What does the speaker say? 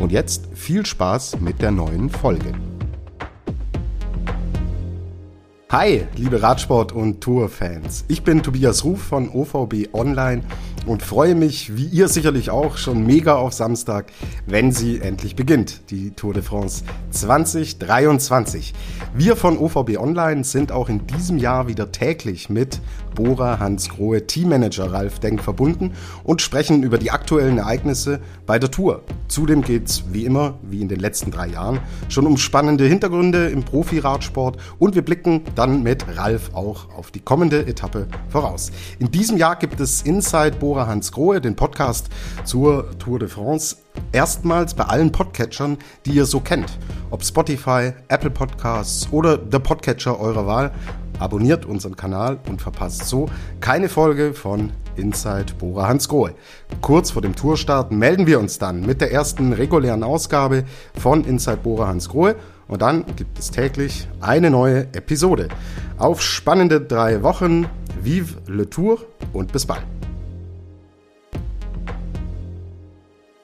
Und jetzt viel Spaß mit der neuen Folge. Hi, liebe Radsport- und Tourfans. Ich bin Tobias Ruf von OVB Online und freue mich, wie ihr sicherlich auch, schon mega auf Samstag, wenn sie endlich beginnt, die Tour de France 2023. Wir von OVB Online sind auch in diesem Jahr wieder täglich mit Bora Hans Grohe Teammanager Ralf Denk verbunden und sprechen über die aktuellen Ereignisse bei der Tour. Zudem geht's wie immer, wie in den letzten drei Jahren, schon um spannende Hintergründe im Profiradsport und wir blicken dann mit Ralf auch auf die kommende Etappe voraus. In diesem Jahr gibt es Inside Bora Hans Grohe, den Podcast zur Tour de France, erstmals bei allen Podcatchern, die ihr so kennt. Ob Spotify, Apple Podcasts oder der Podcatcher eurer Wahl. Abonniert unseren Kanal und verpasst so keine Folge von Inside Bora Hans Grohe. Kurz vor dem Tourstart melden wir uns dann mit der ersten regulären Ausgabe von Inside Bora Hans Grohe und dann gibt es täglich eine neue Episode. Auf spannende drei Wochen, vive le Tour und bis bald.